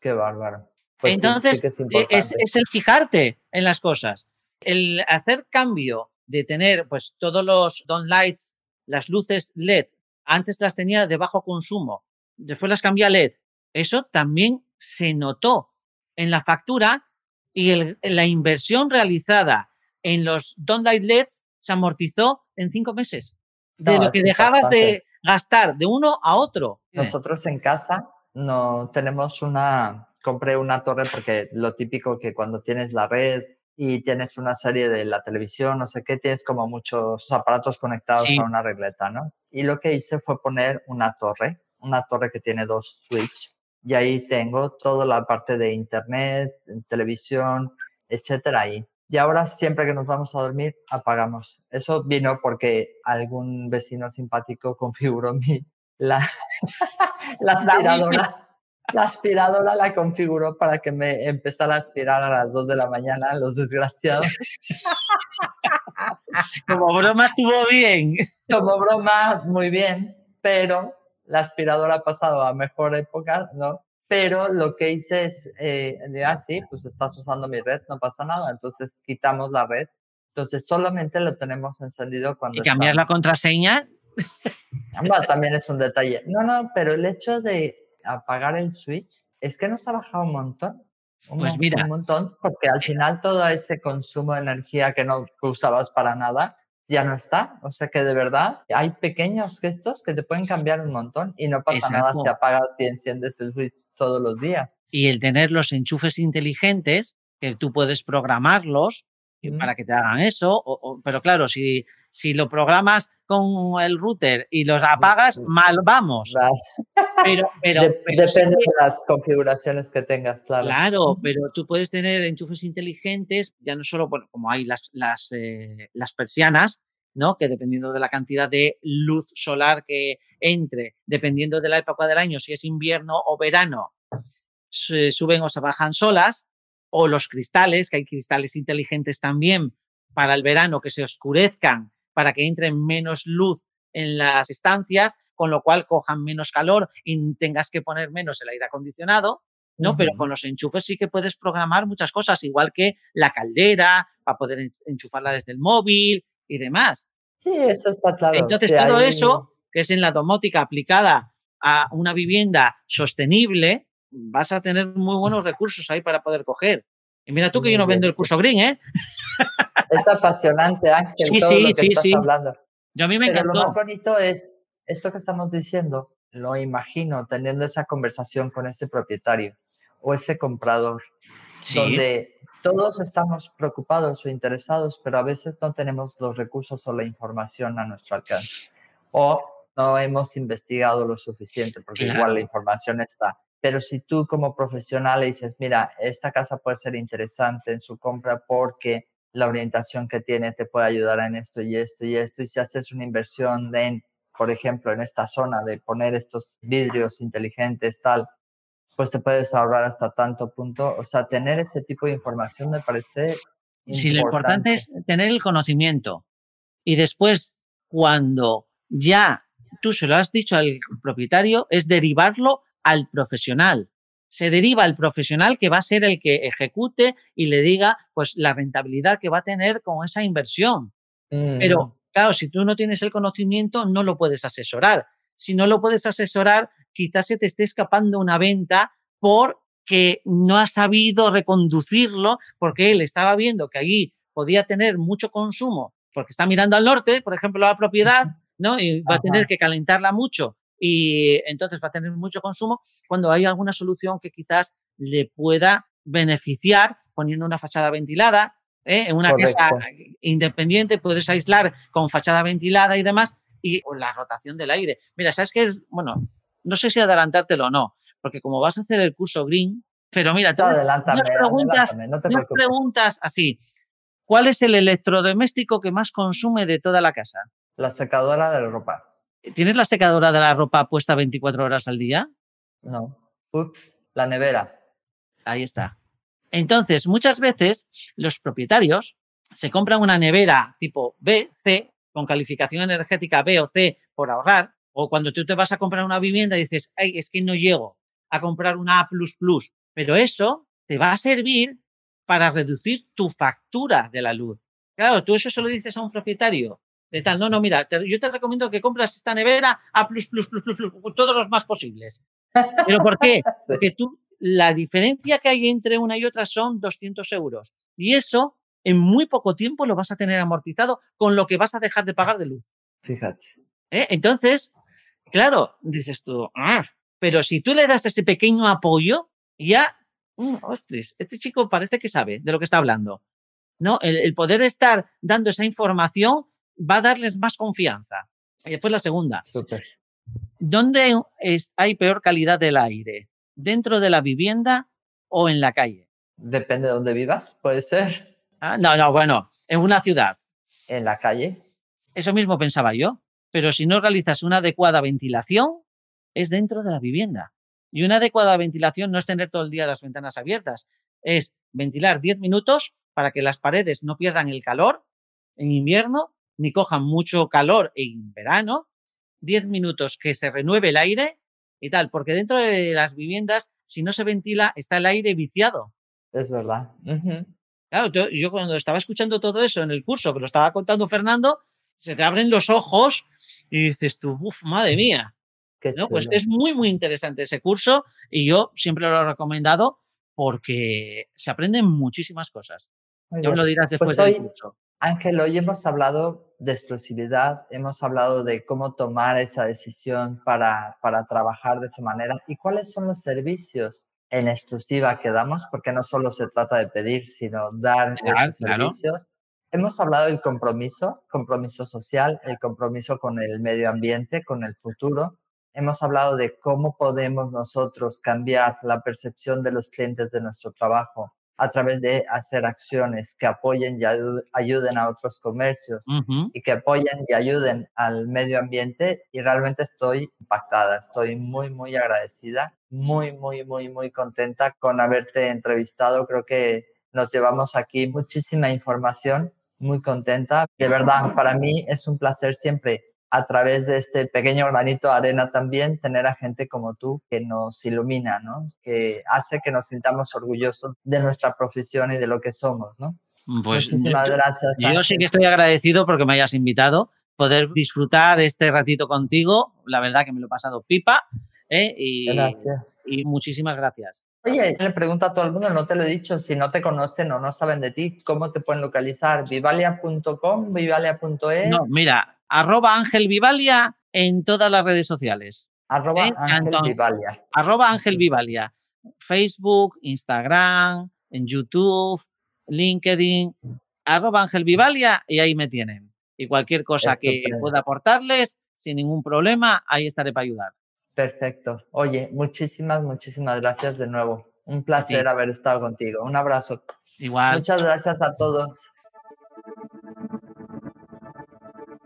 Qué bárbaro. Pues Entonces, e, es, el fijarte en las cosas. El hacer cambio de tener pues todos los lights, las luces LED, antes las tenía de bajo consumo, después las cambié a LED. Eso también se notó en la factura y la inversión realizada en los light LEDs se amortizó en cinco meses. De lo que dejabas de gastar de uno a otro. Nosotros en casa no tenemos una, compré una torre porque lo típico que cuando tienes la red y tienes una serie de la televisión, no sé qué, tienes como muchos aparatos conectados a una regleta, ¿no? Y lo que hice fue poner una torre, una torre que tiene dos switches y ahí tengo toda la parte de internet, televisión, etcétera ahí. Y ahora siempre que nos vamos a dormir apagamos. Eso vino porque algún vecino simpático configuró mi la, la aspiradora. La aspiradora la configuró para que me empezara a aspirar a las 2 de la mañana, los desgraciados. Como broma estuvo bien. Como broma, muy bien, pero la aspiradora ha pasado a mejor época, ¿no? Pero lo que hice es, eh, ah, sí, pues estás usando mi red, no pasa nada. Entonces quitamos la red. Entonces solamente lo tenemos encendido cuando... ¿Y cambiar la contraseña? también es un detalle. No, no, pero el hecho de apagar el switch es que nos ha bajado un montón. Un, pues mira. Un montón, porque al final todo ese consumo de energía que no usabas para nada ya no está. O sea que de verdad hay pequeños gestos que te pueden cambiar un montón y no pasa nada si apagas y enciendes el switch todos los días. Y el tener los enchufes inteligentes, que tú puedes programarlos para que te hagan eso. pero claro, si, si lo programas con el router y los apagas, mal vamos. Pero, pero, Depende de las configuraciones que tengas, claro. Claro, pero tú puedes tener enchufes inteligentes, ya no solo bueno, como hay las, las, eh, las persianas, ¿no? Que dependiendo de la cantidad de luz solar que entre, dependiendo de la época del año, si es invierno o verano, se suben o se bajan solas, o los cristales, que hay cristales inteligentes también para el verano que se oscurezcan para que entre menos luz en las estancias, con lo cual cojan menos calor y tengas que poner menos el aire acondicionado, ¿no? Pero con los enchufes sí que puedes programar muchas cosas, igual que la caldera, para poder enchufarla desde el móvil y demás. Sí, eso está claro. Entonces, todo eso, que es en la domótica aplicada a una vivienda sostenible, vas a tener muy buenos recursos ahí para poder coger. Y mira tú que yo no vendo el curso Green, ¿eh? Es apasionante, Ángel, sí, todo sí, lo que sí, estás sí. hablando. Yo a mí me Pero encantó. lo más bonito es esto que estamos diciendo, lo imagino teniendo esa conversación con este propietario o ese comprador, Sí. donde todos estamos preocupados o interesados, pero a veces no tenemos los recursos o la información a nuestro alcance. O no hemos investigado lo suficiente, porque igual Claro. la información está. Pero si tú como profesional dices, mira, esta casa puede ser interesante en su compra porque la orientación que tiene te puede ayudar en esto y esto y esto, y si haces una inversión en, por ejemplo, en esta zona de poner estos vidrios inteligentes, tal, pues te puedes ahorrar hasta tanto punto. O sea, tener ese tipo de información me parece Sí, lo importante es tener el conocimiento. Y después, cuando ya tú se lo has dicho al propietario, es derivarlo al profesional. Se deriva al profesional que va a ser el que ejecute y le diga pues la rentabilidad que va a tener con esa inversión. Mm, Pero claro, si tú no tienes el conocimiento, no lo puedes asesorar. Si no lo puedes asesorar, quizás se te esté escapando una venta porque no has sabido reconducirlo, porque él estaba viendo que allí podía tener mucho consumo, porque está mirando al norte, por ejemplo, la propiedad, ¿no? Y va a tener que calentarla mucho y entonces va a tener mucho consumo cuando hay alguna solución que quizás le pueda beneficiar poniendo una fachada ventilada. ¿eh? En una casa independiente puedes aislar con fachada ventilada y demás y la rotación del aire. Mira, ¿sabes qué es? Bueno, no sé si adelantártelo o no, porque como vas a hacer el curso Green, pero mira, tú preguntas, preguntas así, ¿cuál es el electrodoméstico que más consume de toda la casa? La secadora de la ropa. ¿Tienes la secadora de la ropa puesta 24 horas al día? No. Ups, la nevera. Ahí está. Entonces, muchas veces los propietarios se compran una nevera tipo B, C, con calificación energética B o C por ahorrar, o cuando tú te vas a comprar una vivienda y dices, ay, es que no llego a comprar una A, pero eso te va a servir para reducir tu factura de la luz. Claro, tú eso se lo dices a un propietario de tal. No, no, mira, yo te recomiendo que compras esta nevera a plus, plus, plus, plus, plus, todos los más posibles. ¿Pero por qué? Porque tú, la diferencia que hay entre una y otra son 200 euros. Y eso, en muy poco tiempo, lo vas a tener amortizado con lo que vas a dejar de pagar de luz. Fíjate. ¿Eh? Entonces, claro, dices tú, ah", pero si tú le das ese pequeño apoyo, ya, mm, ostras, este chico parece que sabe de lo que está hablando. ¿No? El, el poder estar dando esa información va a darles más confianza. Y después la segunda. ¿Dónde hay peor calidad del aire? ¿Dentro de la vivienda o en la calle? Depende de dónde vivas, puede ser. Ah, no, no, bueno, en una ciudad. En la calle. Eso mismo pensaba yo. Pero si no realizas una adecuada ventilación, es dentro de la vivienda. Y una adecuada ventilación no es tener todo el día las ventanas abiertas, es ventilar 10 minutos para que las paredes no pierdan el calor en invierno ni cojan mucho calor en verano, 10 minutos que se renueve el aire y tal, porque dentro de las viviendas, si no se ventila, está el aire viciado. Es verdad. Claro, yo, cuando estaba escuchando todo eso en el curso, que lo estaba contando Fernando, se te abren los ojos y dices tú, uff, madre mía. ¿No? Pues es muy, muy interesante ese curso y yo siempre lo he recomendado porque se aprenden muchísimas cosas. Ya lo dirás después pues del curso. Ángel, hoy hemos hablado de exclusividad, hemos hablado de cómo tomar esa decisión para, para trabajar de esa manera y cuáles son los servicios en exclusiva que damos, porque no solo se trata de pedir, sino dar esos servicios. Hemos hablado del compromiso, compromiso social, el compromiso con el medio ambiente, con el futuro. Hemos hablado de cómo podemos nosotros cambiar la percepción de los clientes de nuestro trabajo a través de hacer acciones que apoyen y ayuden a otros comercios y que apoyen y ayuden al medio ambiente y realmente estoy impactada, estoy muy, muy agradecida, muy, muy, muy, muy contenta con haberte entrevistado. Creo que nos llevamos aquí muchísima información, muy contenta. De verdad, para mí es un placer siempre a través de este pequeño granito de arena también tener a gente como tú que nos ilumina, ¿no? Que hace que nos sintamos orgullosos de nuestra profesión y de lo que somos, ¿no? Pues Muchísimas gracias. Yo sí que estoy agradecido porque me hayas invitado, poder disfrutar este ratito contigo. La verdad que me lo he pasado pipa. ¿eh? Y, gracias. Y muchísimas gracias. Oye, le pregunto a todo el mundo, no te lo he dicho, si no te conocen o no saben de ti, ¿cómo te pueden localizar? ¿Vivalia.com? ¿Vivalia.es? No, mira, arroba Ángel Vivalia en todas las redes sociales. Arroba ¿Eh? Ángel Vivalia. Arroba Ángel Vivalia. Facebook, Instagram, en YouTube, LinkedIn, arroba Ángel Vivalia y ahí me tienen. Y cualquier cosa que pueda aportarles, sin ningún problema, ahí estaré para ayudar. Perfecto. Oye, muchísimas, muchísimas gracias de nuevo. Un placer haber estado contigo. Un abrazo. Igual. Muchas gracias a todos.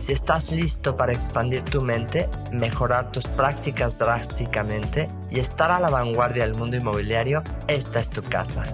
si estás listo para expandir tu mente, mejorar tus prácticas drásticamente y estar a la vanguardia del mundo inmobiliario, esta es tu casa.